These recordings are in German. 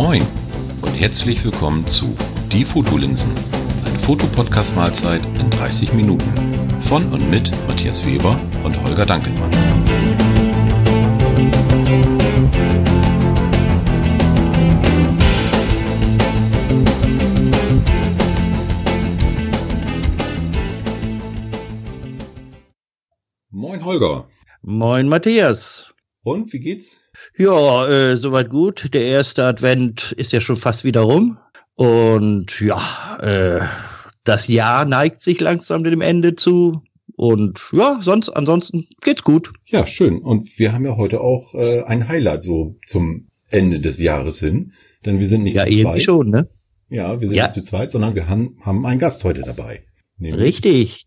Moin und herzlich willkommen zu Die Fotolinsen, eine Fotopodcast-Mahlzeit in 30 Minuten. Von und mit Matthias Weber und Holger Dankelmann. Moin Holger. Moin Matthias. Und wie geht's? Ja, äh, soweit gut. Der erste Advent ist ja schon fast wieder rum. Und ja, äh, das Jahr neigt sich langsam dem Ende zu. Und ja, sonst, ansonsten geht's gut. Ja, schön. Und wir haben ja heute auch äh, ein Highlight so zum Ende des Jahres hin. Denn wir sind nicht ja, zu zweit. schon, ne? Ja, wir sind Ja. nicht zu zweit, sondern wir haben, haben einen Gast heute dabei. Nämlich- Richtig.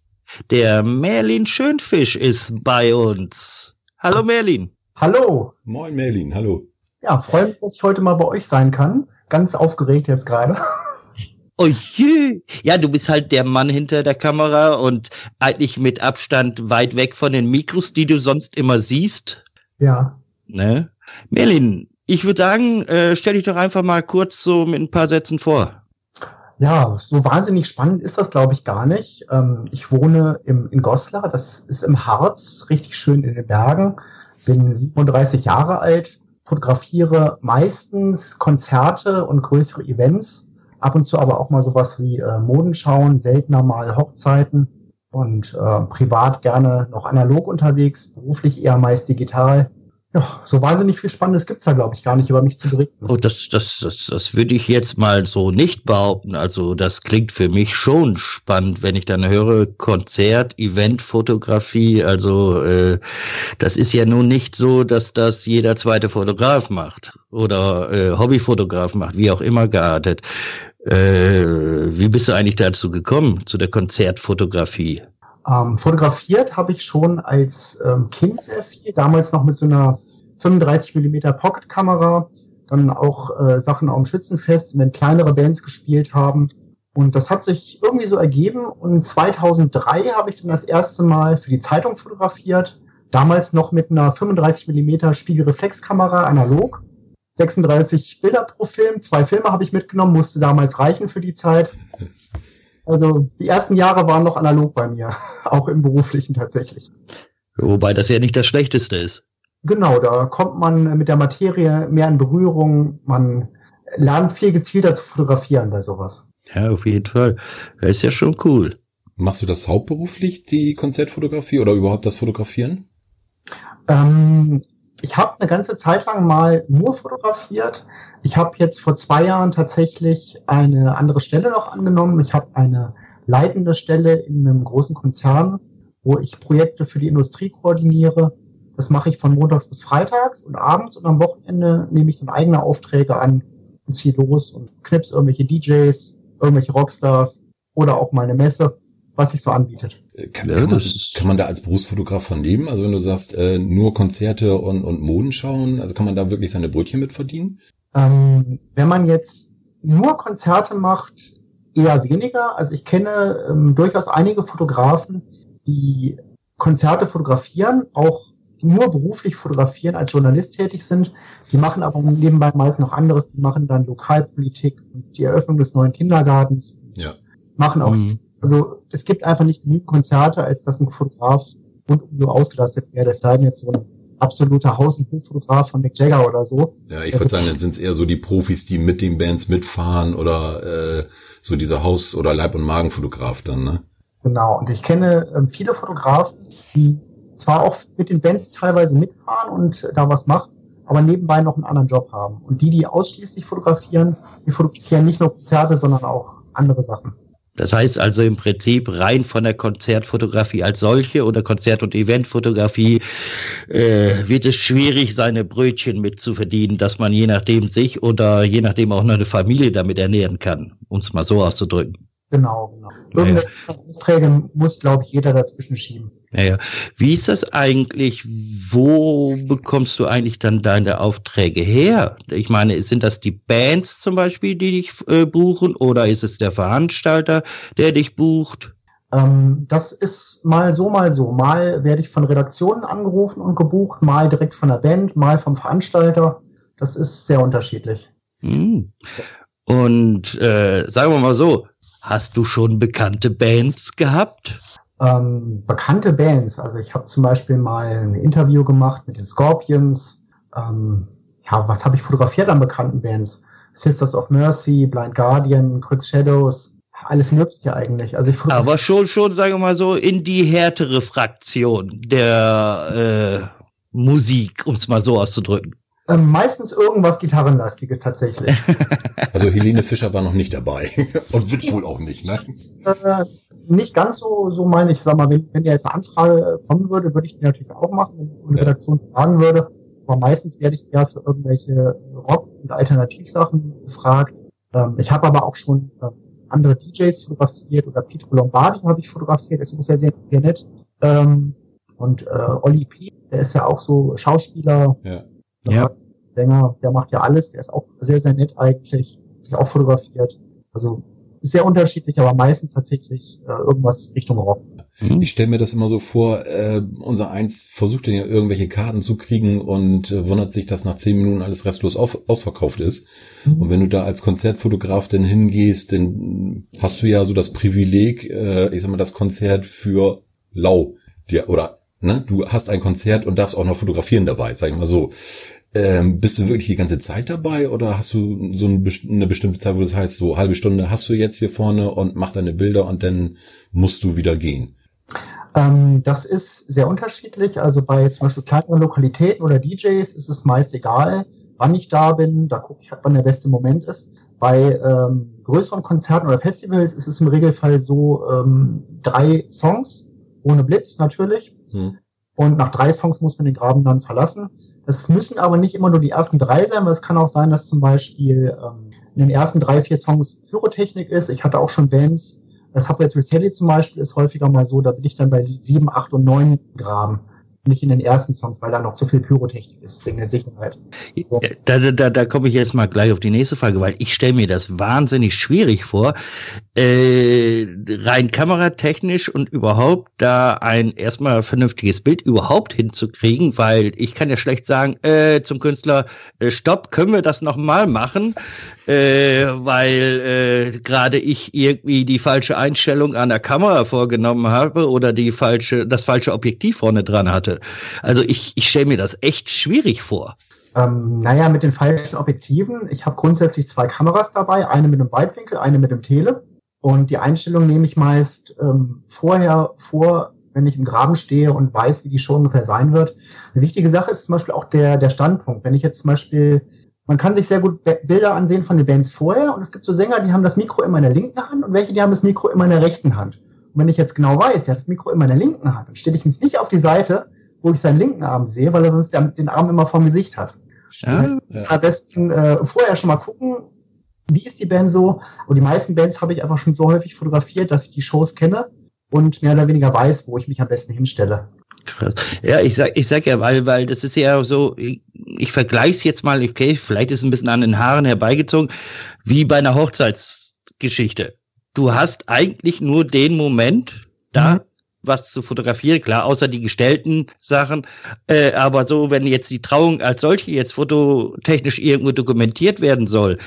Der Merlin Schönfisch ist bei uns. Hallo Merlin. Hallo. Moin Merlin, hallo. Ja, freue mich, dass ich heute mal bei euch sein kann. Ganz aufgeregt jetzt gerade. Oh je. Ja, du bist halt der Mann hinter der Kamera und eigentlich mit Abstand weit weg von den Mikros, die du sonst immer siehst. Ja. Ne? Merlin, ich würde sagen, äh, stell dich doch einfach mal kurz so mit ein paar Sätzen vor. Ja, so wahnsinnig spannend ist das, glaube ich, gar nicht. Ähm, ich wohne im, in Goslar, das ist im Harz, richtig schön in den Bergen. Bin 37 Jahre alt, fotografiere meistens Konzerte und größere Events. Ab und zu aber auch mal sowas wie äh, Modenschauen, seltener mal Hochzeiten und äh, privat gerne noch analog unterwegs, beruflich eher meist digital. Ja, so wahnsinnig viel Spannendes gibt's da, glaube ich, gar nicht über mich zu berichten. Oh, das, das, das, das würde ich jetzt mal so nicht behaupten. Also das klingt für mich schon spannend, wenn ich dann höre Konzert, Event, Fotografie. Also äh, das ist ja nun nicht so, dass das jeder zweite Fotograf macht oder äh, Hobbyfotograf macht, wie auch immer geartet. Äh, wie bist du eigentlich dazu gekommen, zu der Konzertfotografie? Ähm, fotografiert habe ich schon als ähm, Kind sehr viel, damals noch mit so einer 35 mm Pocket-Kamera, dann auch äh, Sachen am Schützenfest, wenn kleinere Bands gespielt haben. Und das hat sich irgendwie so ergeben. Und 2003 habe ich dann das erste Mal für die Zeitung fotografiert. Damals noch mit einer 35 mm Spiegelreflexkamera analog. 36 Bilder pro Film. Zwei Filme habe ich mitgenommen, musste damals reichen für die Zeit. Also die ersten Jahre waren noch analog bei mir, auch im beruflichen tatsächlich. Wobei das ja nicht das Schlechteste ist. Genau, da kommt man mit der Materie mehr in Berührung. Man lernt viel gezielter zu fotografieren bei sowas. Ja, auf jeden Fall. Das ist ja schon cool. Machst du das hauptberuflich, die Konzertfotografie oder überhaupt das Fotografieren? Ähm, ich habe eine ganze Zeit lang mal nur fotografiert. Ich habe jetzt vor zwei Jahren tatsächlich eine andere Stelle noch angenommen. Ich habe eine leitende Stelle in einem großen Konzern, wo ich Projekte für die Industrie koordiniere. Das mache ich von montags bis freitags und abends und am Wochenende nehme ich dann eigene Aufträge an und ziehe los und knips irgendwelche DJs, irgendwelche Rockstars oder auch mal eine Messe, was sich so anbietet. Äh, Kann, kann, man, kann man da als Berufsfotograf von leben? Also wenn du sagst, äh, nur Konzerte und, und Moden schauen, also kann man da wirklich seine Brötchen mit verdienen? Ähm, wenn man jetzt nur Konzerte macht, eher weniger. Also ich kenne ähm, durchaus einige Fotografen, die Konzerte fotografieren, auch nur beruflich fotografieren, als Journalist tätig sind. Die machen aber nebenbei meist noch anderes. Die machen dann Lokalpolitik und die Eröffnung des neuen Kindergartens. Ja. Machen auch, Mhm. also es gibt einfach nicht genügend Konzerte, als dass ein Fotograf rundum so ausgelastet wäre. Das sei denn jetzt so ein absoluter Haus- und Hoffotograf von Mick Jagger oder so. Ja, ich würde sagen, dann sind es eher so die Profis, die mit den Bands mitfahren oder äh, so dieser Haus- oder Leib- und Magenfotograf dann, ne? Genau, und ich kenne ähm, viele Fotografen, die zwar auch mit den Bands teilweise mitfahren und äh, da was machen, aber nebenbei noch einen anderen Job haben. Und die, die ausschließlich fotografieren, die fotografieren nicht nur Konzerte, sondern auch andere Sachen. Das heißt also im Prinzip rein von der Konzertfotografie als solche oder Konzert- und Eventfotografie äh, wird es schwierig, seine Brötchen mitzuverdienen, dass man je nachdem sich oder je nachdem auch noch eine Familie damit ernähren kann, um es mal so auszudrücken. Genau, genau. Irgendwelche Aufträge muss, glaube ich, jeder dazwischen schieben. Naja, wie ist das eigentlich? Wo bekommst du eigentlich dann deine Aufträge her? Ich meine, sind das die Bands zum Beispiel, die dich äh, buchen, oder ist es der Veranstalter, der dich bucht? Ähm, das ist mal so, mal so. Mal werde ich von Redaktionen angerufen und gebucht, mal direkt von der Band, mal vom Veranstalter. Das ist sehr unterschiedlich. Hm. Und äh, sagen wir mal so, hast du schon bekannte Bands gehabt? Ähm, bekannte Bands, also ich habe zum Beispiel mal ein Interview gemacht mit den Scorpions. Ähm, ja, was habe ich fotografiert an bekannten Bands? Sisters of Mercy, Blind Guardian, Crux Shadows, alles Mögliche eigentlich. Also ich Aber schon, schon, sagen wir mal so, in die härtere Fraktion der äh, Musik, um es mal so auszudrücken. Ähm, meistens irgendwas Gitarrenlastiges tatsächlich. Also Helene Fischer war noch nicht dabei und wird wohl auch nicht, ne? Äh, nicht ganz so, so meine ich. Sag mal, wenn, wenn dir jetzt eine Anfrage kommen würde, würde ich die natürlich auch machen, wenn die ja. Redaktion fragen würde. Aber meistens werde ich ja für irgendwelche Rock- und Alternativsachen gefragt. Ähm, ich habe aber auch schon ähm, andere DJs fotografiert oder Pietro Lombardi habe ich fotografiert. Das ist ja sehr, sehr nett. Ähm, und äh, Olli P., der ist ja auch so Schauspieler, ja. ja. Sänger, der macht ja alles, der ist auch sehr, sehr nett eigentlich, sich auch fotografiert. Also sehr unterschiedlich, aber meistens tatsächlich äh, irgendwas Richtung Rock. Ich stelle mir das immer so vor, äh, unser Eins versucht ja irgendwelche Karten zu kriegen und äh, wundert sich, dass nach zehn Minuten alles restlos auf, ausverkauft ist. Mhm. Und wenn du da als Konzertfotograf denn hingehst, dann hast du ja so das Privileg, äh, ich sag mal, das Konzert für lau. Dir, oder ne, du hast ein Konzert und darfst auch noch fotografieren dabei, sag ich mal so. Ähm, bist du wirklich die ganze Zeit dabei oder hast du so eine bestimmte Zeit, wo das heißt, so halbe Stunde hast du jetzt hier vorne und mach deine Bilder und dann musst du wieder gehen? Ähm, das ist sehr unterschiedlich. Also bei zum Beispiel kleineren Lokalitäten oder DJs ist es meist egal, wann ich da bin. Da gucke ich, wann der beste Moment ist. Bei ähm, größeren Konzerten oder Festivals ist es im Regelfall so ähm, drei Songs, ohne Blitz natürlich. Hm. Und nach drei Songs muss man den Graben dann verlassen. Das müssen aber nicht immer nur die ersten drei sein, weil es kann auch sein, dass zum Beispiel ähm, in den ersten drei, vier Songs Pyrotechnik ist. Ich hatte auch schon Bands, das Subway Sally zum Beispiel ist häufiger mal so, da bin ich dann bei sieben, acht und neun Graben nicht in den ersten Songs, weil da noch zu viel Pyrotechnik ist, wegen der Sicherheit. So. Da, da, da komme ich jetzt mal gleich auf die nächste Frage, weil ich stelle mir das wahnsinnig schwierig vor, äh, rein kameratechnisch und überhaupt da ein erstmal vernünftiges Bild überhaupt hinzukriegen, weil ich kann ja schlecht sagen äh, zum Künstler, äh, stopp, können wir das nochmal machen, äh, weil äh, gerade ich irgendwie die falsche Einstellung an der Kamera vorgenommen habe oder die falsche, das falsche Objektiv vorne dran hatte. Also ich, ich stelle mir das echt schwierig vor. Ähm, naja, mit den falschen Objektiven. Ich habe grundsätzlich zwei Kameras dabei, eine mit einem Weitwinkel, eine mit dem Tele. Und die Einstellung nehme ich meist ähm, vorher vor, wenn ich im Graben stehe und weiß, wie die Show ungefähr sein wird. Eine wichtige Sache ist zum Beispiel auch der, der Standpunkt. Wenn ich jetzt zum Beispiel, man kann sich sehr gut Bilder ansehen von den Bands vorher und es gibt so Sänger, die haben das Mikro immer in der linken Hand und welche, die haben das Mikro immer in der rechten Hand. Und wenn ich jetzt genau weiß, der hat das Mikro immer in der linken Hand, dann stelle ich mich nicht auf die Seite, wo ich seinen linken Arm sehe, weil er sonst den Arm immer vom Gesicht hat. Ja, ja. Am besten äh, vorher schon mal gucken, wie ist die Band so. Und die meisten Bands habe ich einfach schon so häufig fotografiert, dass ich die Shows kenne und mehr oder weniger weiß, wo ich mich am besten hinstelle. Krass. Ja, ich sag, ich sag ja, weil, weil das ist ja so, ich, ich vergleiche es jetzt mal, okay, vielleicht ist es ein bisschen an den Haaren herbeigezogen, wie bei einer Hochzeitsgeschichte. Du hast eigentlich nur den Moment da, mhm was zu fotografieren, klar, außer die gestellten Sachen. Äh, aber so, wenn jetzt die Trauung als solche jetzt fototechnisch irgendwo dokumentiert werden soll,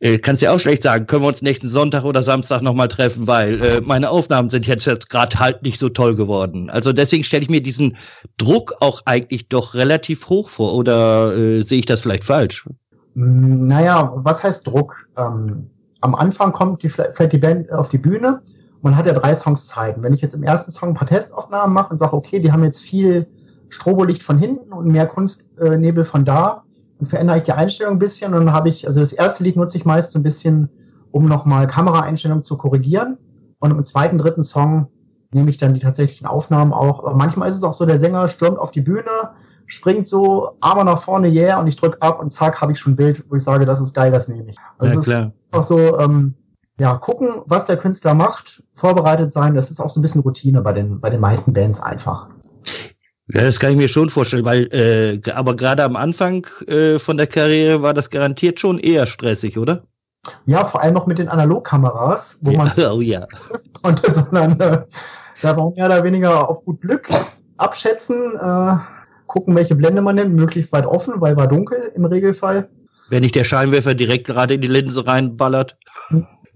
äh, kannst du ja auch schlecht sagen, können wir uns nächsten Sonntag oder Samstag nochmal treffen, weil äh, meine Aufnahmen sind jetzt, jetzt gerade halt nicht so toll geworden. Also deswegen stelle ich mir diesen Druck auch eigentlich doch relativ hoch vor. Oder äh, sehe ich das vielleicht falsch? Naja, was heißt Druck? Ähm, am Anfang kommt die, fällt die Band auf die Bühne man hat ja drei Songs Zeiten. Wenn ich jetzt im ersten Song ein paar Testaufnahmen mache und sage, okay, die haben jetzt viel Strobolicht von hinten und mehr Kunstnebel von da, dann verändere ich die Einstellung ein bisschen und dann habe ich, also das erste Lied nutze ich meist so ein bisschen, um nochmal Kameraeinstellungen zu korrigieren. Und im zweiten, dritten Song nehme ich dann die tatsächlichen Aufnahmen auch. Aber manchmal ist es auch so, der Sänger stürmt auf die Bühne, springt so, Arme nach vorne, yeah, und ich drücke ab und zack, habe ich schon ein Bild, wo ich sage, das ist geil, das nehme ich. Also ja, klar. ist auch so, ähm, ja, gucken, was der Künstler macht, vorbereitet sein, das ist auch so ein bisschen Routine bei den, bei den meisten Bands einfach. Ja, das kann ich mir schon vorstellen, weil, äh, aber gerade am Anfang äh, von der Karriere war das garantiert schon eher stressig, oder? Ja, vor allem noch mit den Analogkameras, wo ja, man oh, ja. konnte, sondern äh, da war mehr oder weniger auf gut Glück abschätzen, äh, gucken, welche Blende man nimmt, möglichst weit offen, weil war dunkel im Regelfall. Wenn nicht der Scheinwerfer direkt gerade in die Linse reinballert.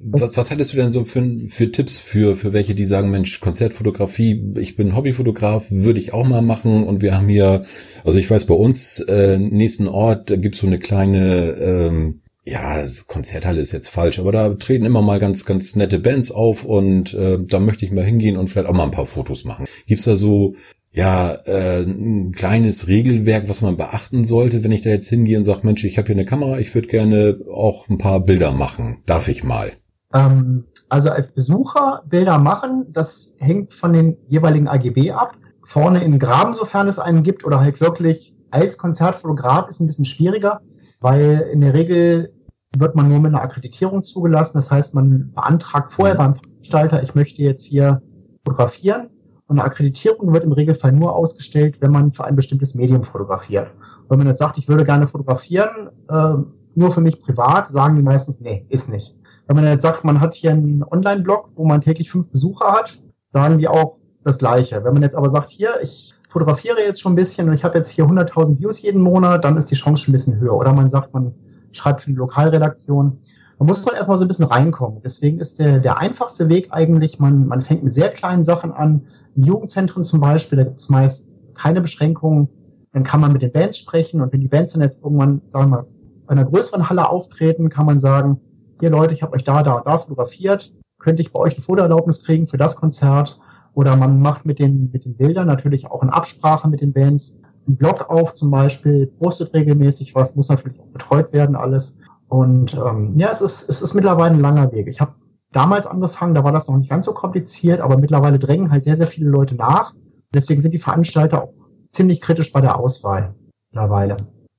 Was, was hättest du denn so für, für Tipps für, für welche, die sagen, Mensch, Konzertfotografie, ich bin Hobbyfotograf, würde ich auch mal machen und wir haben hier, also ich weiß, bei uns äh, nächsten Ort, da gibt's so eine kleine, ähm, ja, Konzerthalle ist jetzt falsch, aber da treten immer mal ganz, ganz nette Bands auf und äh, da möchte ich mal hingehen und vielleicht auch mal ein paar Fotos machen. Gibt's da so ja, äh, ein kleines Regelwerk, was man beachten sollte, wenn ich da jetzt hingehe und sage, Mensch, ich habe hier eine Kamera, ich würde gerne auch ein paar Bilder machen. Darf ich mal? Ähm, also als Besucher Bilder machen, das hängt von den jeweiligen AGB ab. Vorne in Graben, sofern es einen gibt, oder halt wirklich als Konzertfotograf ist ein bisschen schwieriger, weil in der Regel wird man nur mit einer Akkreditierung zugelassen. Das heißt, man beantragt vorher beim Veranstalter, ich möchte jetzt hier fotografieren und eine Akkreditierung wird im Regelfall nur ausgestellt, wenn man für ein bestimmtes Medium fotografiert. wenn man jetzt sagt, ich würde gerne fotografieren, äh, nur für mich privat, sagen die meistens, nee, ist nicht. Wenn man jetzt sagt, man hat hier einen Online-Blog, wo man täglich fünf Besucher hat, sagen die auch das Gleiche. Wenn man jetzt aber sagt, hier, ich fotografiere jetzt schon ein bisschen und ich habe jetzt hier 100.000 Views jeden Monat, dann ist die Chance schon ein bisschen höher. Oder man sagt, man schreibt für die Lokalredaktion. Da muss man erstmal so ein bisschen reinkommen. Deswegen ist der, der einfachste Weg eigentlich, man, man fängt mit sehr kleinen Sachen an. In Jugendzentren zum Beispiel, da gibt es meist keine Beschränkungen. Dann kann man mit den Bands sprechen und wenn die Bands dann jetzt irgendwann, sagen wir, bei einer größeren Halle auftreten, kann man sagen, hier Leute, ich habe euch da, da und da fotografiert, könnte ich bei euch eine Fotoerlaubnis kriegen für das Konzert? Oder man macht mit den, mit den Bildern natürlich auch in Absprache mit den Bands einen Blog auf zum Beispiel, postet regelmäßig was, muss natürlich auch betreut werden alles. Und ähm, ja, es ist, es ist mittlerweile ein langer Weg. Ich habe damals angefangen, da war das noch nicht ganz so kompliziert, aber mittlerweile drängen halt sehr, sehr viele Leute nach. Deswegen sind die Veranstalter auch ziemlich kritisch bei der Auswahl mittlerweile.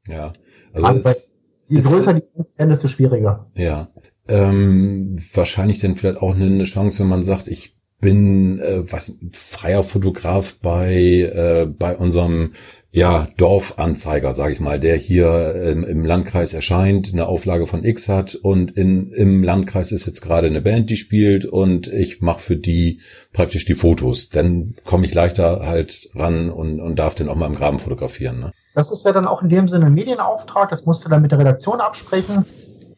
Ja, also, je größer die werden, desto schwieriger. Ja, ähm, wahrscheinlich dann vielleicht auch eine, Chance, wenn man sagt, ich bin äh, was freier Fotograf bei äh, bei unserem ja, Dorfanzeiger, sage ich mal, der hier ähm, im Landkreis erscheint, eine Auflage von X hat und in, im Landkreis ist jetzt gerade eine Band, die spielt und ich mache für die praktisch die Fotos. Dann komme ich leichter halt ran und, und darf den auch mal im Graben fotografieren. Ne? Das ist ja dann auch in dem Sinne ein Medienauftrag, das musst du dann mit der Redaktion absprechen.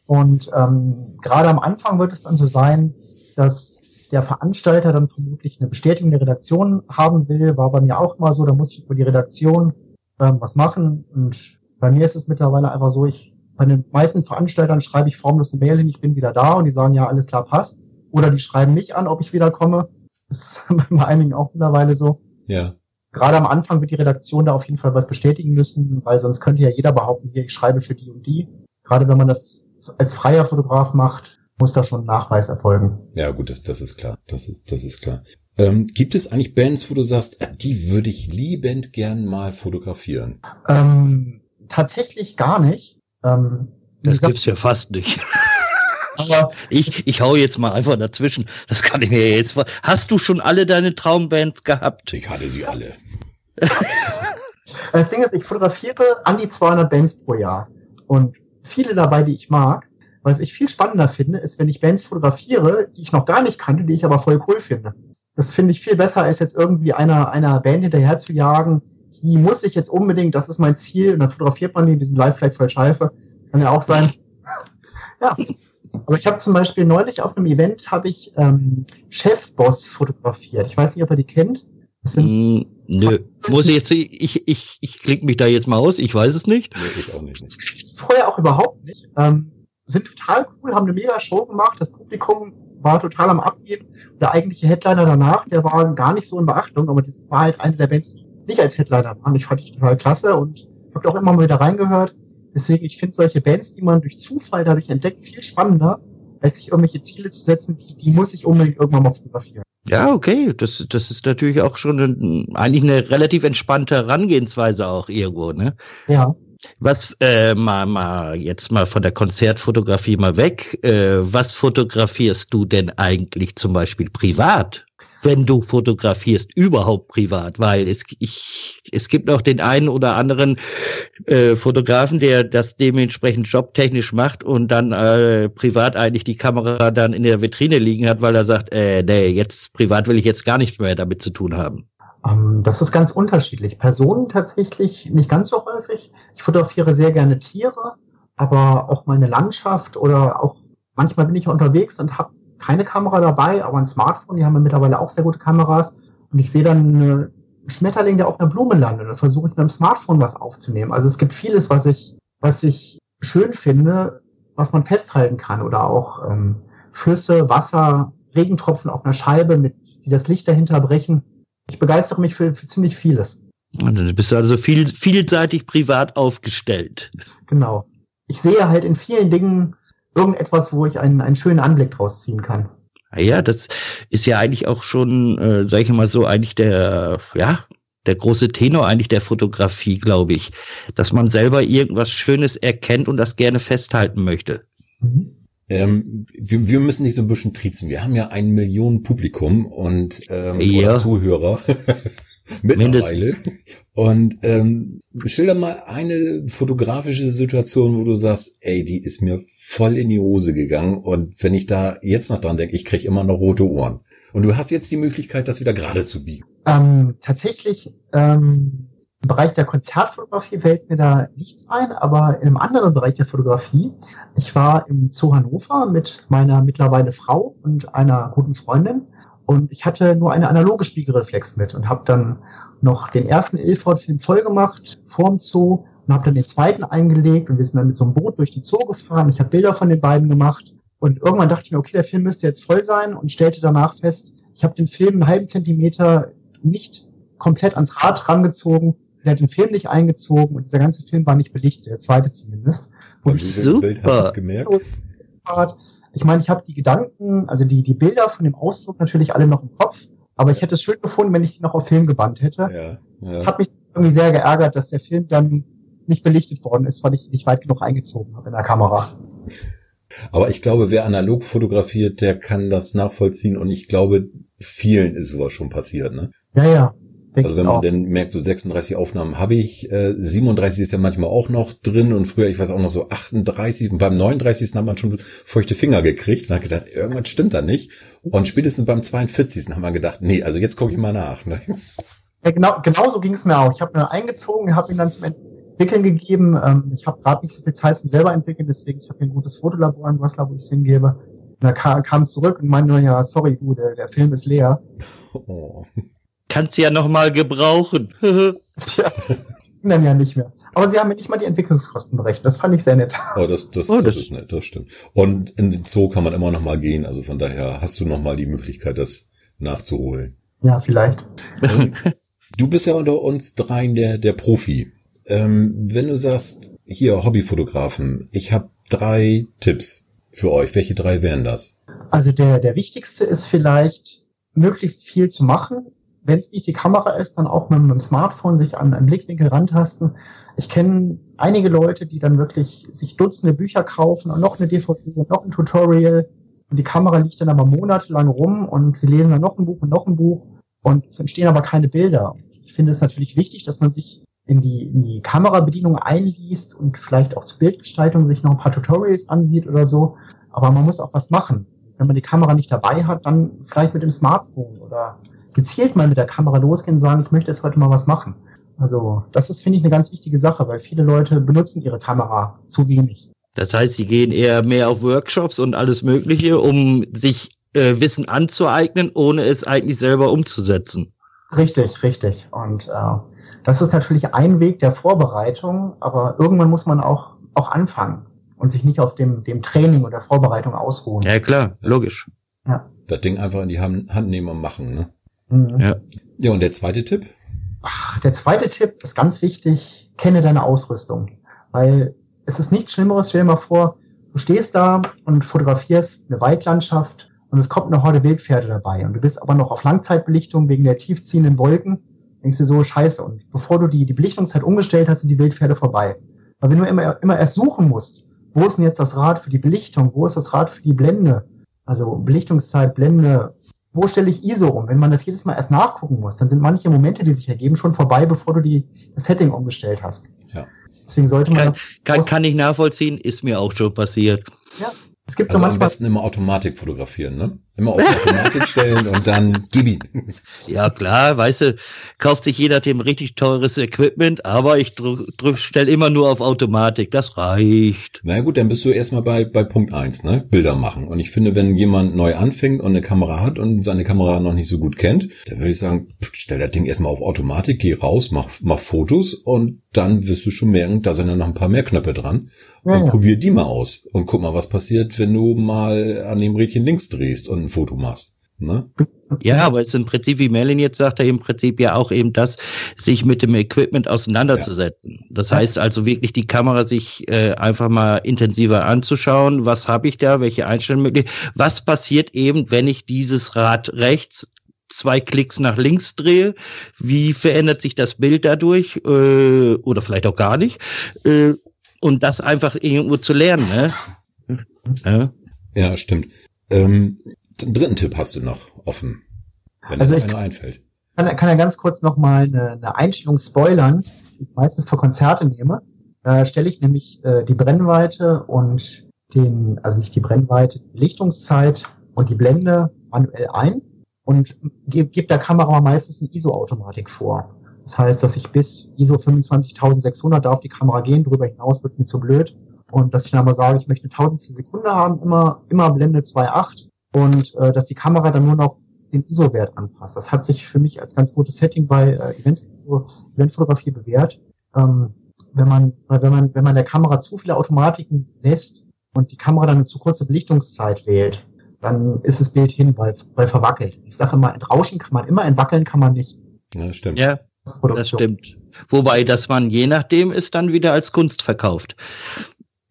Und ähm, gerade am Anfang wird es dann so sein, dass der Veranstalter dann vermutlich eine Bestätigung der Redaktion haben will, war bei mir auch immer so, da muss ich über die Redaktion ähm, was machen. Und bei mir ist es mittlerweile einfach so, ich bei den meisten Veranstaltern schreibe ich formlos eine Mail hin, ich bin wieder da und die sagen, ja, alles klar, passt. Oder die schreiben mich an, ob ich wiederkomme. Das ist bei einigen auch mittlerweile so. Ja. Gerade am Anfang wird die Redaktion da auf jeden Fall was bestätigen müssen, weil sonst könnte ja jeder behaupten, hier, ich schreibe für die und die. Gerade wenn man das als freier Fotograf macht, muss da schon ein Nachweis erfolgen. Ja, gut, das, das ist klar. Das ist, das ist klar. Ähm, gibt es eigentlich Bands, wo du sagst, äh, die würde ich liebend gern mal fotografieren? Ähm, tatsächlich gar nicht. Ähm, das gesagt, gibt's ja fast nicht. Aber ich, ich hau jetzt mal einfach dazwischen. Das kann ich mir jetzt. Hast du schon alle deine Traumbands gehabt? Ich hatte sie alle. das Ding ist, ich fotografiere an die 200 Bands pro Jahr. Und viele dabei, die ich mag. Was ich viel spannender finde, ist, wenn ich Bands fotografiere, die ich noch gar nicht kannte, die ich aber voll cool finde. Das finde ich viel besser, als jetzt irgendwie einer, einer Band hinterher zu jagen. Die muss ich jetzt unbedingt, das ist mein Ziel. Und dann fotografiert man die, diesen Live vielleicht voll scheiße. Kann ja auch sein. ja. Aber ich habe zum Beispiel neulich auf einem Event habe ich ähm, Chefboss fotografiert. Ich weiß nicht, ob ihr die kennt. Das sind mm, nö. Muss ich jetzt, ich, ich, ich klicke mich da jetzt mal aus, ich weiß es nicht. Nee, ich auch nicht. nicht. Vorher auch überhaupt nicht. Ähm, sind total cool, haben eine mega Show gemacht. Das Publikum war total am Abgehen. Der eigentliche Headliner danach, der war gar nicht so in Beachtung, aber das war halt eine der Bands, die nicht als Headliner waren. Ich fand die total klasse und habe auch immer mal wieder reingehört. Deswegen, ich finde solche Bands, die man durch Zufall dadurch entdeckt, viel spannender, als sich irgendwelche Ziele zu setzen, die, die muss ich unbedingt irgendwann mal fotografieren. Ja, okay. Das, das ist natürlich auch schon ein, eigentlich eine relativ entspannte Herangehensweise auch irgendwo, ne? Ja. Was äh, mal, mal jetzt mal von der Konzertfotografie mal weg. Äh, was fotografierst du denn eigentlich zum Beispiel privat? Wenn du fotografierst, überhaupt privat, weil es, ich, es gibt auch den einen oder anderen äh, Fotografen, der das dementsprechend jobtechnisch macht und dann äh, privat eigentlich die Kamera dann in der Vitrine liegen hat, weil er sagt, äh, nee, jetzt privat will ich jetzt gar nichts mehr damit zu tun haben. Ähm, das ist ganz unterschiedlich. Personen tatsächlich nicht ganz so häufig. Ich fotografiere sehr gerne Tiere. aber auch mal eine Landschaft oder auch manchmal bin ich unterwegs und habe keine Kamera dabei, aber ein Smartphone, die haben ja mittlerweile auch sehr gute Kameras und ich sehe dann einen Schmetterling, der auf einer Blume landet, dann versuche ich mit dem Smartphone was aufzunehmen. Also es gibt vieles, was ich, was ich schön finde, was man festhalten kann oder auch ähm, Flüsse, Wasser, Regentropfen auf einer Scheibe, mit, die das Licht dahinter brechen. Ich begeistere mich für, für ziemlich vieles. Du bist also viel, vielseitig privat aufgestellt. Genau. Ich sehe halt in vielen Dingen irgendetwas, wo ich einen, einen schönen Anblick draus ziehen kann. Ah ja, das ist ja eigentlich auch schon, äh, sag ich mal so, eigentlich der, ja, der große Tenor eigentlich der Fotografie, glaube ich, dass man selber irgendwas Schönes erkennt und das gerne festhalten möchte. Mhm. Ähm, wir, wir, müssen nicht so ein bisschen trizen. Wir haben ja ein Millionen Publikum und ähm, ja. oder Zuhörer. Mittlerweile. Und ähm, schilder mal eine fotografische Situation, wo du sagst, ey, die ist mir voll in die Hose gegangen. Und wenn ich da jetzt noch dran denke, ich kriege immer noch rote Ohren. Und du hast jetzt die Möglichkeit, das wieder gerade zu biegen. Ähm, tatsächlich, ähm, im Bereich der Konzertfotografie fällt mir da nichts ein, aber in einem anderen Bereich der Fotografie. Ich war im Zoo Hannover mit meiner mittlerweile Frau und einer guten Freundin und ich hatte nur eine analoge Spiegelreflex mit und habe dann noch den ersten Ilford-Film voll gemacht vorm Zoo und habe dann den zweiten eingelegt und wir sind dann mit so einem Boot durch die Zoo gefahren. Ich habe Bilder von den beiden gemacht und irgendwann dachte ich mir, okay, der Film müsste jetzt voll sein und stellte danach fest, ich habe den Film einen halben Zentimeter nicht komplett ans Rad rangezogen. Er hat den Film nicht eingezogen und dieser ganze Film war nicht belichtet, der zweite zumindest. Und Super. Bild hast du gemerkt? Ich meine, ich habe die Gedanken, also die, die Bilder von dem Ausdruck natürlich alle noch im Kopf, aber ich hätte es schön gefunden, wenn ich sie noch auf Film gebannt hätte. Ja, ja. Das hat mich irgendwie sehr geärgert, dass der Film dann nicht belichtet worden ist, weil ich nicht weit genug eingezogen habe in der Kamera. Aber ich glaube, wer analog fotografiert, der kann das nachvollziehen und ich glaube, vielen ist sowas schon passiert, ne? Ja, ja. Also wenn man dann merkt, so 36 Aufnahmen habe ich, äh, 37 ist ja manchmal auch noch drin und früher, ich weiß auch noch so 38 und beim 39. hat man schon feuchte Finger gekriegt und hat gedacht, irgendwas stimmt da nicht. Und spätestens beim 42. haben wir gedacht, nee, also jetzt gucke ich mal nach. Ne? Ja, genau, genau so ging es mir auch. Ich habe mir eingezogen, habe ihn dann zum Entwickeln gegeben. Ähm, ich habe gerade nicht so viel Zeit zum selber entwickeln, deswegen ich habe ein gutes Fotolabor in Wasser, wo ich es hingebe. Und er kam, kam zurück und meinte, ja, sorry, du, der, der Film ist leer. Oh kannst ja noch mal gebrauchen. Tja, dann ja nicht mehr. Aber sie haben mir nicht mal die Entwicklungskosten berechnet. Das fand ich sehr nett. Oh, das, das, oh, das, das ist nett, das stimmt. Und in den Zoo kann man immer noch mal gehen. Also von daher hast du noch mal die Möglichkeit, das nachzuholen. Ja, vielleicht. du bist ja unter uns dreien der, der Profi. Ähm, wenn du sagst, hier Hobbyfotografen, ich habe drei Tipps für euch. Welche drei wären das? Also der, der wichtigste ist vielleicht, möglichst viel zu machen, wenn es nicht die Kamera ist, dann auch mit, dem Smartphone sich an einen Blickwinkel rantasten. Ich kenne einige Leute, die dann wirklich sich Dutzende Bücher kaufen und noch eine DVD und noch ein Tutorial und die Kamera liegt dann aber monatelang rum und sie lesen dann noch ein Buch und noch ein Buch und es entstehen aber keine Bilder. Ich finde es natürlich wichtig, dass man sich in die, in die Kamerabedienung einliest und vielleicht auch zur Bildgestaltung sich noch ein paar Tutorials ansieht oder so. Aber man muss auch was machen. Wenn man die Kamera nicht dabei hat, dann vielleicht mit dem Smartphone oder gezielt mal mit der Kamera losgehen und sagen, ich möchte jetzt heute mal was machen. Also das ist, finde ich, eine ganz wichtige Sache, weil viele Leute benutzen ihre Kamera zu wenig. Das heißt, sie gehen eher mehr auf Workshops und alles Mögliche, um sich äh, Wissen anzueignen, ohne es eigentlich selber umzusetzen. Richtig, richtig. Und äh, das ist natürlich ein Weg der Vorbereitung, aber irgendwann muss man auch, auch anfangen und sich nicht auf dem, dem Training oder Vorbereitung ausruhen. Ja, klar, logisch. Ja. Das Ding einfach in die Hand, Hand nehmen und machen, ne? Mhm. Ja. ja, und der zweite Tipp? Ach, der zweite Tipp ist ganz wichtig, kenne deine Ausrüstung. Weil es ist nichts Schlimmeres, stell dir mal vor, du stehst da und fotografierst eine Waldlandschaft und es kommt eine Horde Wildpferde dabei und du bist aber noch auf Langzeitbelichtung wegen der tiefziehenden Wolken, denkst du so, scheiße. Und bevor du die, die Belichtungszeit umgestellt hast, sind die Wildpferde vorbei. Weil wenn du immer, immer erst suchen musst, wo ist denn jetzt das Rad für die Belichtung, wo ist das Rad für die Blende, also Belichtungszeit, Blende, wo stelle ich ISO um? Wenn man das jedes Mal erst nachgucken muss, dann sind manche Momente, die sich ergeben, schon vorbei, bevor du die, das Setting umgestellt hast. Ja. Deswegen sollte man kann, kann, kann ich nachvollziehen, ist mir auch schon passiert. Ja. Es gibt also so manchmal am besten immer Automatik fotografieren, ne? Immer auf Automatik stellen und dann gib ihn. Ja, klar, weißt du, kauft sich jeder dem richtig teures Equipment, aber ich stelle immer nur auf Automatik. Das reicht. Na gut, dann bist du erstmal bei, bei Punkt eins, ne? Bilder machen. Und ich finde, wenn jemand neu anfängt und eine Kamera hat und seine Kamera noch nicht so gut kennt, dann würde ich sagen, stell das Ding erstmal auf Automatik, geh raus, mach, mach Fotos und dann wirst du schon merken, da sind ja noch ein paar mehr Knöpfe dran. Ja, und ja. probier die mal aus und guck mal, was passiert, wenn du mal an dem Rädchen links drehst und ein Foto machst. Ne? Ja, aber es ist im Prinzip, wie Merlin jetzt sagt, im Prinzip ja auch eben das, sich mit dem Equipment auseinanderzusetzen. Ja. Das heißt also wirklich die Kamera sich äh, einfach mal intensiver anzuschauen. Was habe ich da? Welche Einstellmöglichkeiten? Was passiert eben, wenn ich dieses Rad rechts zwei Klicks nach links drehe, wie verändert sich das Bild dadurch äh, oder vielleicht auch gar nicht äh, und das einfach irgendwo zu lernen. Ne? Ja, ja stimmt. Ähm, den dritten Tipp hast du noch offen, wenn also dir einer einfällt. Kann, kann ja ganz kurz noch mal eine, eine Einstellung spoilern, die ich meistens für Konzerte nehme. Da stelle ich nämlich äh, die Brennweite und den, also nicht die Brennweite, die Belichtungszeit und die Blende manuell ein und gebe geb der Kamera meistens eine ISO-Automatik vor. Das heißt, dass ich bis ISO 25600 darf die Kamera gehen, darüber hinaus wird es mir zu blöd. Und dass ich dann aber sage, ich möchte eine tausendstel Sekunde haben, immer, immer Blende 2.8 und äh, dass die Kamera dann nur noch den ISO-Wert anpasst. Das hat sich für mich als ganz gutes Setting bei äh, Events, Eventfotografie bewährt. Ähm, wenn man, wenn man, wenn man der Kamera zu viele Automatiken lässt und die Kamera dann eine zu kurze Belichtungszeit wählt, dann ist das Bild hin, weil, weil verwackelt. Ich sage immer, entrauschen kann man immer, entwackeln kann man nicht. Ja, stimmt. Ja, das stimmt. Wobei, dass man je nachdem ist dann wieder als Kunst verkauft.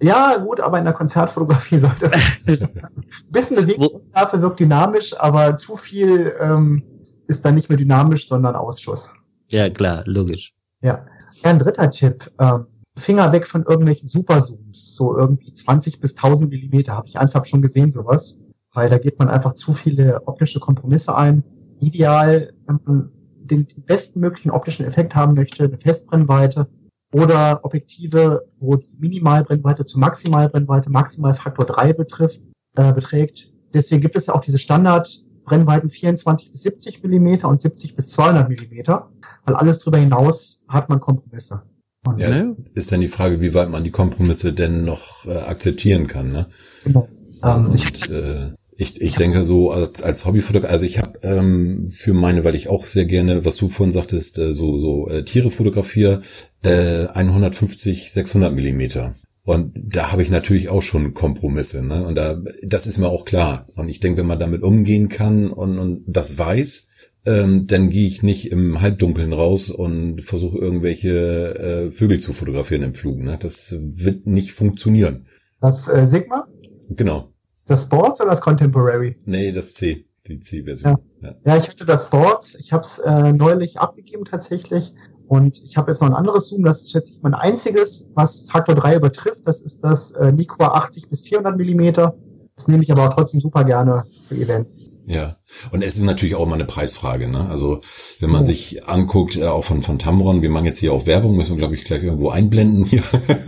Ja, gut, aber in der Konzertfotografie sollte das ein bisschen Bewegungsunschärfe wirkt dynamisch, aber zu viel ähm, ist dann nicht mehr dynamisch, sondern Ausschuss. Ja, klar, logisch. Ja. ja ein dritter Tipp. Ähm, Finger weg von irgendwelchen Superzooms, so irgendwie 20 bis 1000 Millimeter. Habe ich eins hab schon gesehen, sowas weil da geht man einfach zu viele optische Kompromisse ein. Ideal, wenn man den besten möglichen optischen Effekt haben möchte, eine Festbrennweite oder Objektive, wo die Minimalbrennweite zu Maximalbrennweite Maximalfaktor 3 betrifft, äh, beträgt. Deswegen gibt es ja auch diese Standardbrennweiten 24 bis 70 Millimeter und 70 bis 200 Millimeter, weil alles darüber hinaus hat man Kompromisse. Und ja, ist, ist dann die Frage, wie weit man die Kompromisse denn noch äh, akzeptieren kann. Ne? Genau. Ähm, und, äh, ich, ich denke so als, als Hobbyfotograf, also ich habe ähm, für meine, weil ich auch sehr gerne, was du vorhin sagtest, äh, so, so äh, Tiere fotografiere, äh, 150, 600 Millimeter. Und da habe ich natürlich auch schon Kompromisse, ne? Und da, das ist mir auch klar. Und ich denke, wenn man damit umgehen kann und, und das weiß, ähm, dann gehe ich nicht im Halbdunkeln raus und versuche irgendwelche äh, Vögel zu fotografieren im Flug. Ne? Das wird nicht funktionieren. Das äh, Sigma? Genau. Das Sports oder das Contemporary? Nee, das C, die C-Version. Ja. Ja. ja. ich hatte das Sports. Ich habe es äh, neulich abgegeben tatsächlich. Und ich habe jetzt noch ein anderes Zoom, das ist schätze ich mein einziges, was Faktor 3 übertrifft. Das ist das äh, Nikkor 80 bis 400 Millimeter. Das nehme ich aber trotzdem super gerne für Events. Ja, und es ist natürlich auch immer eine Preisfrage. Ne? Also wenn man oh. sich anguckt, äh, auch von, von Tamron, wir machen jetzt hier auch Werbung, müssen wir, glaube ich, gleich irgendwo einblenden hier.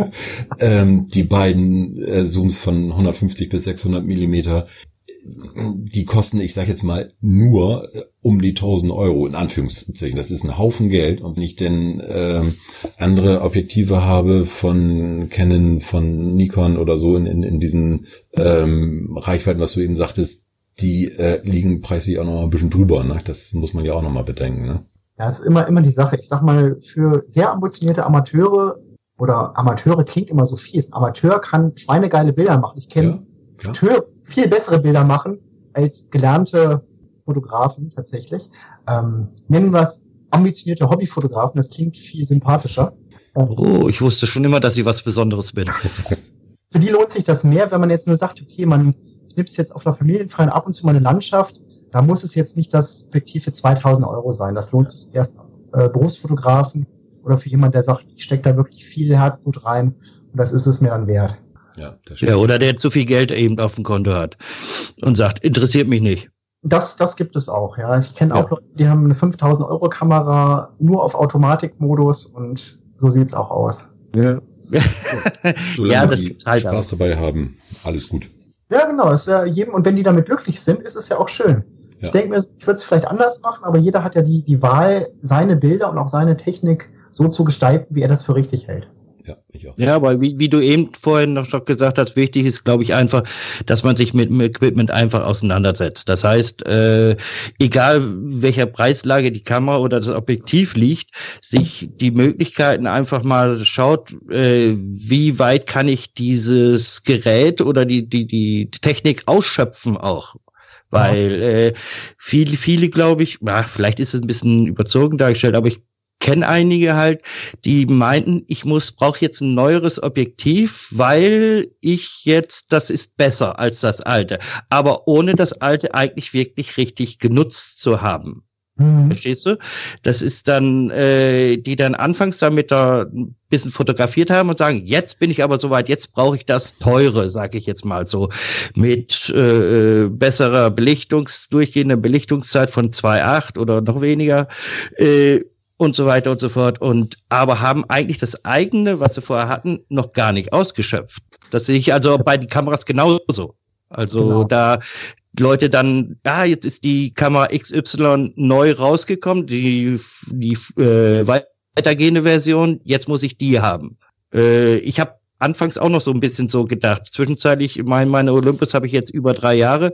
ähm, die beiden äh, Zooms von 150 bis 600 Millimeter, die kosten, ich sage jetzt mal, nur äh, um die 1000 Euro, in Anführungszeichen. Das ist ein Haufen Geld. Und wenn ich denn äh, andere Objektive habe von Canon, von Nikon oder so in, in, in diesen ähm, Reichweiten, was du eben sagtest, die äh, liegen preislich auch noch mal ein bisschen drüber. Ne? Das muss man ja auch noch mal bedenken. Ne? Ja, ist immer, immer die Sache. Ich sag mal, für sehr ambitionierte Amateure oder Amateure klingt immer so fies. Ein Amateur kann schweinegeile Bilder machen. Ich kenne ja, Amateur viel bessere Bilder machen als gelernte Fotografen tatsächlich. Ähm, nennen wir es ambitionierte Hobbyfotografen. Das klingt viel sympathischer. Oh, ich wusste schon immer, dass ich was Besonderes bin. Für die lohnt sich das mehr, wenn man jetzt nur sagt, okay, man knipst jetzt auf der familienfreien ab und zu mal eine Landschaft, da muss es jetzt nicht das für 2000 Euro sein. Das lohnt sich eher für äh, Berufsfotografen oder für jemand, der sagt, ich stecke da wirklich viel Herzblut rein und das ist es mir dann wert. Ja, das ja, oder der zu viel Geld eben auf dem Konto hat und sagt, interessiert mich nicht. Das, das gibt es auch, ja. Ich kenne ja. auch Leute, die haben eine 5000 Euro Kamera nur auf Automatikmodus und so sieht's auch aus. Ja, ja das gibt's halt Spaß auch. dabei haben, alles gut. Ja, genau. Ist ja jedem, und wenn die damit glücklich sind, ist es ja auch schön. Ja. Ich denke mir, ich würde es vielleicht anders machen, aber jeder hat ja die, die Wahl, seine Bilder und auch seine Technik so zu gestalten, wie er das für richtig hält. Ja, ich auch. ja, aber wie, wie du eben vorhin noch gesagt hast, wichtig ist, glaube ich, einfach, dass man sich mit dem Equipment einfach auseinandersetzt. Das heißt, äh, egal welcher Preislage die Kamera oder das Objektiv liegt, sich die Möglichkeiten einfach mal schaut, äh, wie weit kann ich dieses Gerät oder die, die, die Technik ausschöpfen auch. Weil äh, viele, viele glaube ich, ach, vielleicht ist es ein bisschen überzogen dargestellt, aber ich kenne einige halt, die meinten, ich muss brauche jetzt ein neueres Objektiv, weil ich jetzt das ist besser als das alte, aber ohne das alte eigentlich wirklich richtig genutzt zu haben. Mhm. Verstehst du? Das ist dann, äh, die dann anfangs damit da ein bisschen fotografiert haben und sagen, jetzt bin ich aber soweit, jetzt brauche ich das teure, sag ich jetzt mal so, mit äh, besserer Belichtungs, durchgehender Belichtungszeit von 2,8 oder noch weniger. Äh, und so weiter und so fort. Und aber haben eigentlich das eigene, was sie vorher hatten, noch gar nicht ausgeschöpft. Das sehe ich also bei den Kameras genauso. Also genau. da Leute dann, ah, jetzt ist die Kamera XY neu rausgekommen, die, die äh, weitergehende Version, jetzt muss ich die haben. Äh, ich habe anfangs auch noch so ein bisschen so gedacht. Zwischenzeitlich, mein, meine Olympus habe ich jetzt über drei Jahre,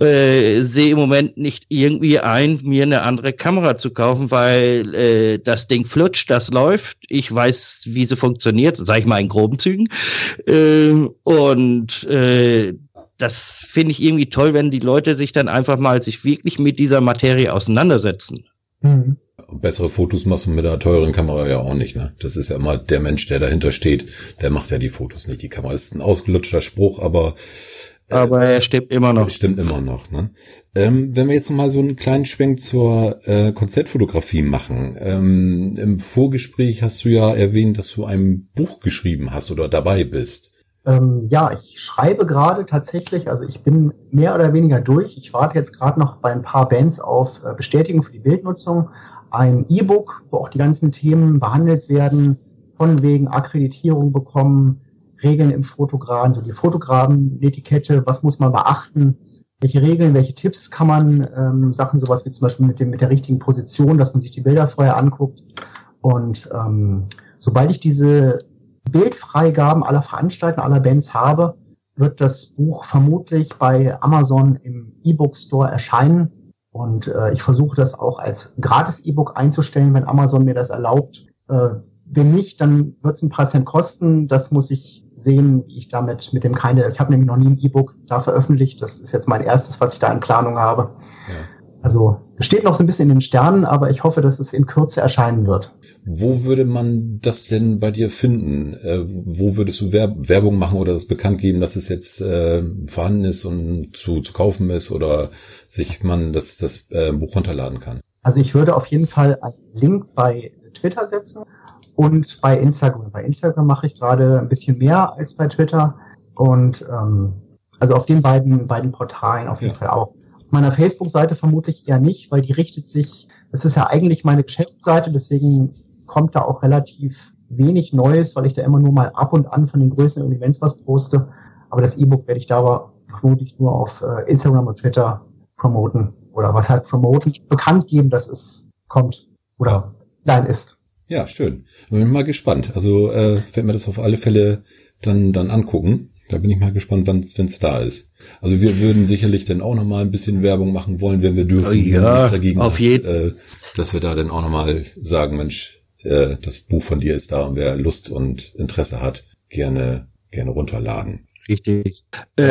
äh, sehe im Moment nicht irgendwie ein, mir eine andere Kamera zu kaufen, weil äh, das Ding flutscht, das läuft. Ich weiß, wie sie funktioniert, sage ich mal in groben Zügen. Äh, und äh, das finde ich irgendwie toll, wenn die Leute sich dann einfach mal sich wirklich mit dieser Materie auseinandersetzen. Mhm bessere Fotos machst du mit einer teuren Kamera ja auch nicht, ne? Das ist ja immer der Mensch, der dahinter steht, der macht ja die Fotos nicht. Die Kamera ist ein ausgelutschter Spruch, aber äh, aber er stimmt immer noch. Stimmt immer noch. Ne? Ähm, wenn wir jetzt mal so einen kleinen Schwenk zur äh, Konzertfotografie machen. Ähm, Im Vorgespräch hast du ja erwähnt, dass du ein Buch geschrieben hast oder dabei bist. Ähm, ja, ich schreibe gerade tatsächlich, also ich bin mehr oder weniger durch. Ich warte jetzt gerade noch bei ein paar Bands auf äh, Bestätigung für die Bildnutzung. Ein E-Book, wo auch die ganzen Themen behandelt werden, von wegen Akkreditierung bekommen, Regeln im Fotografen, so die Fotografen-Etikette, was muss man beachten, welche Regeln, welche Tipps kann man, ähm, Sachen sowas wie zum Beispiel mit, dem, mit der richtigen Position, dass man sich die Bilder vorher anguckt. Und ähm, sobald ich diese Bildfreigaben aller Veranstalter, aller Bands habe, wird das Buch vermutlich bei Amazon im E-Book Store erscheinen. Und äh, ich versuche das auch als gratis E-Book einzustellen, wenn Amazon mir das erlaubt. Äh, wenn nicht, dann wird es ein paar Cent kosten. Das muss ich sehen, wie ich damit mit dem keine. Ich habe nämlich noch nie ein E-Book da veröffentlicht. Das ist jetzt mein erstes, was ich da in Planung habe. Ja. Also steht noch so ein bisschen in den Sternen, aber ich hoffe, dass es in Kürze erscheinen wird. Wo würde man das denn bei dir finden? Äh, wo würdest du Werb Werbung machen oder das bekannt geben, dass es jetzt äh, vorhanden ist und zu, zu kaufen ist oder sich man das, das äh, Buch runterladen kann? Also ich würde auf jeden Fall einen Link bei Twitter setzen und bei Instagram. Bei Instagram mache ich gerade ein bisschen mehr als bei Twitter und ähm, also auf den beiden beiden Portalen auf jeden ja. Fall auch meiner Facebook-Seite vermutlich eher nicht, weil die richtet sich, das ist ja eigentlich meine Geschäftsseite, deswegen kommt da auch relativ wenig Neues, weil ich da immer nur mal ab und an von den größeren Events was poste. Aber das E-Book werde ich da aber vermutlich nur auf äh, Instagram und Twitter promoten. Oder was heißt promoten? Bekannt geben, dass es kommt oder nein ist. Ja, schön. Bin mal gespannt. Also äh, werde mir das auf alle Fälle dann, dann angucken. Da bin ich mal gespannt, wann es da ist. Also wir würden sicherlich dann auch noch mal ein bisschen Werbung machen wollen, wenn wir dürfen. Ja, nichts dagegen auf jeden äh, Dass wir da dann auch noch mal sagen, Mensch, äh, das Buch von dir ist da und wer Lust und Interesse hat, gerne, gerne runterladen. Richtig. Äh,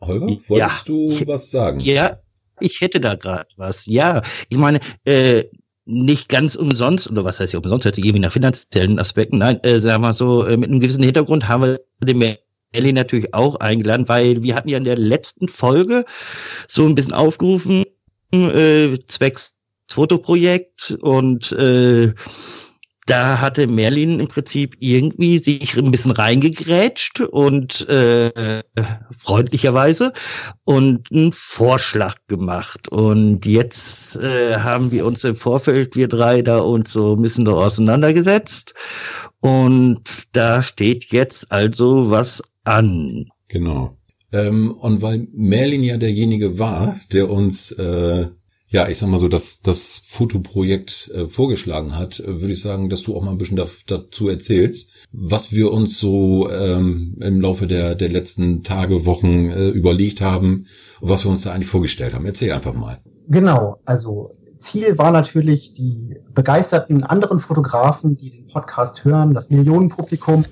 Holger, wolltest ja, du was sagen? Ja, ich hätte da gerade was. Ja, ich meine, äh, nicht ganz umsonst, oder was heißt ja umsonst, hört sich irgendwie nach finanziellen Aspekten, nein, äh, sagen wir so, äh, mit einem gewissen Hintergrund haben wir den Melli natürlich auch eingeladen, weil wir hatten ja in der letzten Folge so ein bisschen aufgerufen, äh, zwecks Fotoprojekt und äh, da hatte Merlin im Prinzip irgendwie sich ein bisschen reingegrätscht und äh, freundlicherweise und einen Vorschlag gemacht. Und jetzt äh, haben wir uns im Vorfeld, wir drei, da uns so ein bisschen auseinandergesetzt. Und da steht jetzt also was an. Genau. Ähm, und weil Merlin ja derjenige war, der uns, äh, ja, ich sag mal so, das, das Fotoprojekt äh, vorgeschlagen hat, äh, würde ich sagen, dass du auch mal ein bisschen da, dazu erzählst, was wir uns so ähm, im Laufe der, der letzten Tage, Wochen äh, überlegt haben und was wir uns da eigentlich vorgestellt haben. Erzähl einfach mal. Genau, also Ziel war natürlich, die begeisterten anderen Fotografen, die den Podcast hören, das Millionenpublikum,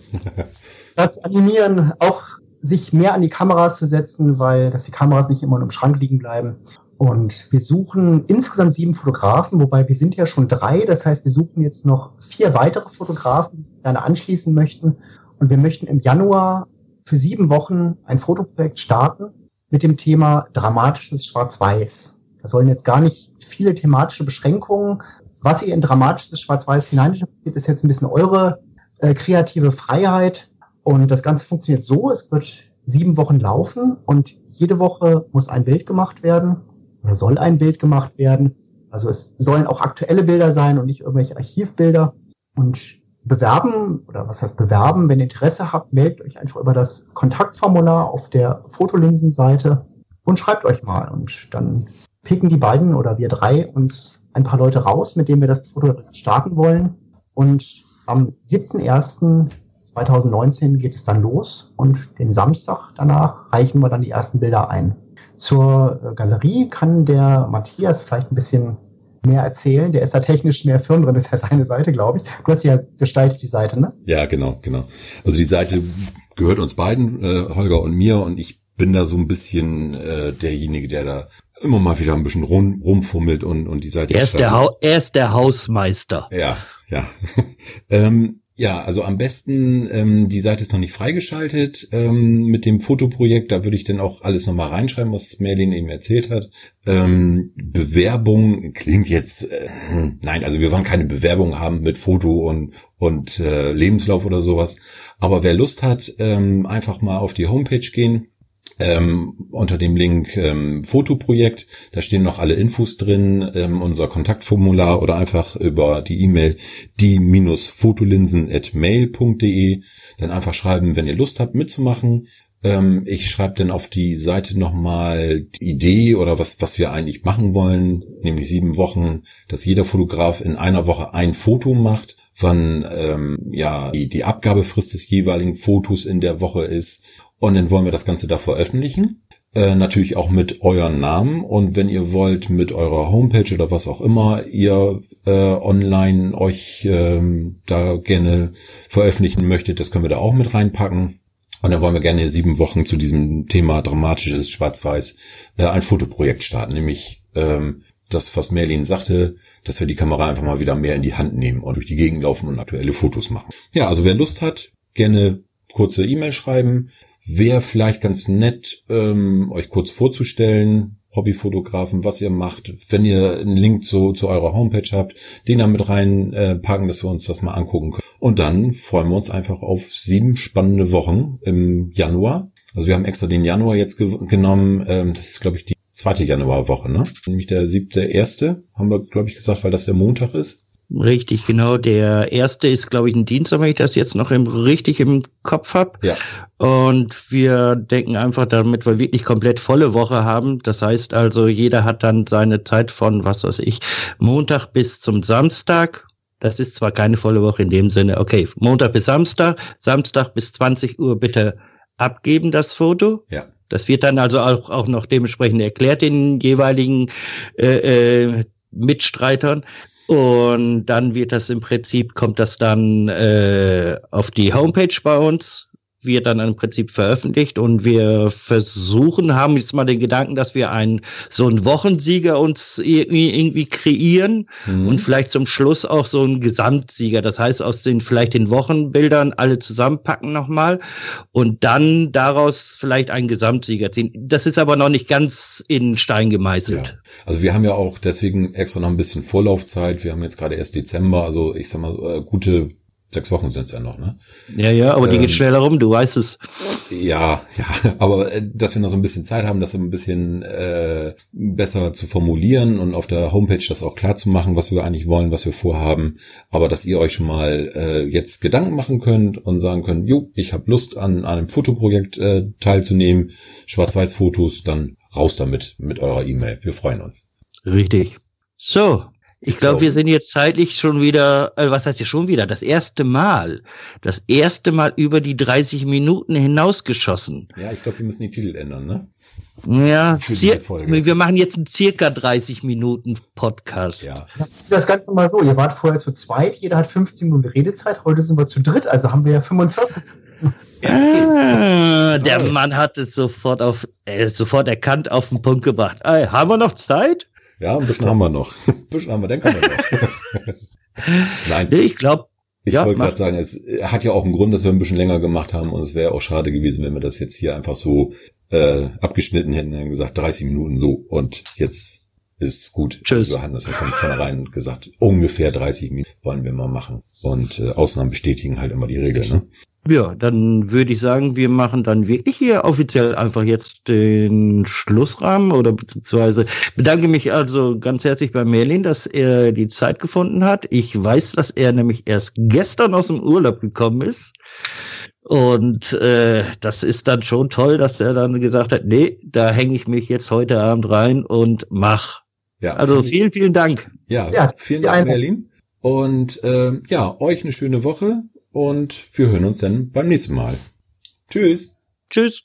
dazu animieren, auch sich mehr an die Kameras zu setzen, weil dass die Kameras nicht immer nur im Schrank liegen bleiben. Und wir suchen insgesamt sieben Fotografen, wobei wir sind ja schon drei. Das heißt, wir suchen jetzt noch vier weitere Fotografen, die gerne anschließen möchten. Und wir möchten im Januar für sieben Wochen ein Fotoprojekt starten mit dem Thema dramatisches Schwarz-Weiß. Da sollen jetzt gar nicht viele thematische Beschränkungen. Was ihr in dramatisches Schwarz-Weiß hineininterpretiert, ist jetzt ein bisschen eure äh, kreative Freiheit. Und das Ganze funktioniert so, es wird sieben Wochen laufen und jede Woche muss ein Bild gemacht werden oder soll ein Bild gemacht werden. Also es sollen auch aktuelle Bilder sein und nicht irgendwelche Archivbilder. Und bewerben, oder was heißt bewerben, wenn ihr Interesse habt, meldet euch einfach über das Kontaktformular auf der Fotolinsenseite und schreibt euch mal. Und dann picken die beiden oder wir drei uns ein paar Leute raus, mit denen wir das Foto starten wollen. Und am 7.1.2019 geht es dann los und den Samstag danach reichen wir dann die ersten Bilder ein. Zur Galerie kann der Matthias vielleicht ein bisschen mehr erzählen. Der ist da technisch mehr firm drin, das ist ja seine Seite, glaube ich. Du hast ja gestaltet die Seite, ne? Ja, genau, genau. Also die Seite gehört uns beiden, äh, Holger und mir, und ich bin da so ein bisschen äh, derjenige, der da immer mal wieder ein bisschen rum, rumfummelt und, und die Seite. Er ist, der, ha er ist der Hausmeister. Ja, ja. ähm, ja, also am besten, ähm, die Seite ist noch nicht freigeschaltet ähm, mit dem Fotoprojekt. Da würde ich dann auch alles nochmal reinschreiben, was Merlin eben erzählt hat. Ähm, Bewerbung klingt jetzt, äh, nein, also wir wollen keine Bewerbung haben mit Foto und, und äh, Lebenslauf oder sowas. Aber wer Lust hat, ähm, einfach mal auf die Homepage gehen ähm, unter dem Link ähm, Fotoprojekt. Da stehen noch alle Infos drin, ähm, unser Kontaktformular oder einfach über die E-Mail die-fotolinsen@mail.de. Dann einfach schreiben, wenn ihr Lust habt mitzumachen. Ähm, ich schreibe dann auf die Seite nochmal die Idee oder was, was wir eigentlich machen wollen, nämlich sieben Wochen, dass jeder Fotograf in einer Woche ein Foto macht wann ähm, ja die, die Abgabefrist des jeweiligen Fotos in der Woche ist und dann wollen wir das Ganze da veröffentlichen. Äh, natürlich auch mit euren Namen und wenn ihr wollt mit eurer Homepage oder was auch immer ihr äh, online euch ähm, da gerne veröffentlichen möchtet, das können wir da auch mit reinpacken. Und dann wollen wir gerne sieben Wochen zu diesem Thema dramatisches Schwarz-Weiß äh, ein Fotoprojekt starten, nämlich ähm, das, was Merlin sagte, dass wir die Kamera einfach mal wieder mehr in die Hand nehmen und durch die Gegend laufen und aktuelle Fotos machen. Ja, also wer Lust hat, gerne kurze E-Mail schreiben. Wäre vielleicht ganz nett, ähm, euch kurz vorzustellen, Hobbyfotografen, was ihr macht. Wenn ihr einen Link zu, zu eurer Homepage habt, den da mit reinpacken, äh, dass wir uns das mal angucken können. Und dann freuen wir uns einfach auf sieben spannende Wochen im Januar. Also wir haben extra den Januar jetzt ge genommen. Ähm, das ist, glaube ich, die zweite Januarwoche, ne? Nämlich der siebte erste, haben wir, glaube ich, gesagt, weil das der Montag ist. Richtig, genau. Der erste ist, glaube ich, ein Dienstag, wenn ich das jetzt noch im, richtig im Kopf habe. Ja. Und wir denken einfach, damit wir wirklich komplett volle Woche haben. Das heißt also, jeder hat dann seine Zeit von, was weiß ich, Montag bis zum Samstag. Das ist zwar keine volle Woche in dem Sinne, okay, Montag bis Samstag, Samstag bis 20 Uhr bitte abgeben das Foto. Ja. Das wird dann also auch, auch noch dementsprechend erklärt den jeweiligen äh, äh, Mitstreitern. Und dann wird das im Prinzip, kommt das dann äh, auf die Homepage bei uns wird dann im Prinzip veröffentlicht und wir versuchen, haben jetzt mal den Gedanken, dass wir einen so einen Wochensieger uns irgendwie, irgendwie kreieren mhm. und vielleicht zum Schluss auch so einen Gesamtsieger. Das heißt, aus den vielleicht den Wochenbildern alle zusammenpacken nochmal und dann daraus vielleicht einen Gesamtsieger ziehen. Das ist aber noch nicht ganz in Stein gemeißelt. Ja. Also wir haben ja auch deswegen extra noch ein bisschen Vorlaufzeit. Wir haben jetzt gerade erst Dezember, also ich sag mal, äh, gute sechs Wochen sind es ja noch, ne? Ja, ja, aber die ähm, geht schneller rum, du weißt es. Ja, ja, aber äh, dass wir noch so ein bisschen Zeit haben, das so ein bisschen äh, besser zu formulieren und auf der Homepage das auch klar zu machen, was wir eigentlich wollen, was wir vorhaben, aber dass ihr euch schon mal äh, jetzt Gedanken machen könnt und sagen könnt, jo, ich habe Lust an, an einem Fotoprojekt äh, teilzunehmen, Schwarz-Weiß-Fotos, dann raus damit mit eurer E-Mail. Wir freuen uns. Richtig. So, ich glaube, wir sind jetzt zeitlich schon wieder, äh, was heißt hier schon wieder? Das erste Mal. Das erste Mal über die 30 Minuten hinausgeschossen. Ja, ich glaube, wir müssen die Titel ändern, ne? Ja, wir machen jetzt einen circa 30 Minuten Podcast. Ja. Das Ganze mal so, ihr wart vorher zu zweit, jeder hat 15 Minuten Redezeit, heute sind wir zu dritt, also haben wir ja 45. Ah, der Mann hat es sofort auf, äh, sofort erkannt auf den Punkt gebracht. Ey, haben wir noch Zeit? Ja, ein bisschen haben wir noch. Ein bisschen haben wir, dann können wir noch. Nein. Ich glaube. Ich ja, wollte gerade sagen, es hat ja auch einen Grund, dass wir ein bisschen länger gemacht haben und es wäre auch schade gewesen, wenn wir das jetzt hier einfach so äh, abgeschnitten hätten und gesagt 30 Minuten so und jetzt ist gut. Tschüss. Wir hatten das ja von vornherein gesagt. Ungefähr 30 Minuten wollen wir mal machen. Und äh, Ausnahmen bestätigen halt immer die Regel, ne? Ja, dann würde ich sagen, wir machen dann wirklich hier offiziell einfach jetzt den Schlussrahmen oder beziehungsweise bedanke mich also ganz herzlich bei Merlin, dass er die Zeit gefunden hat. Ich weiß, dass er nämlich erst gestern aus dem Urlaub gekommen ist. Und äh, das ist dann schon toll, dass er dann gesagt hat, nee, da hänge ich mich jetzt heute Abend rein und mach. Ja, also vielen, vielen Dank. Ja, ja vielen Dank, Merlin. Und äh, ja, euch eine schöne Woche und wir hören uns dann beim nächsten Mal. Tschüss. Tschüss.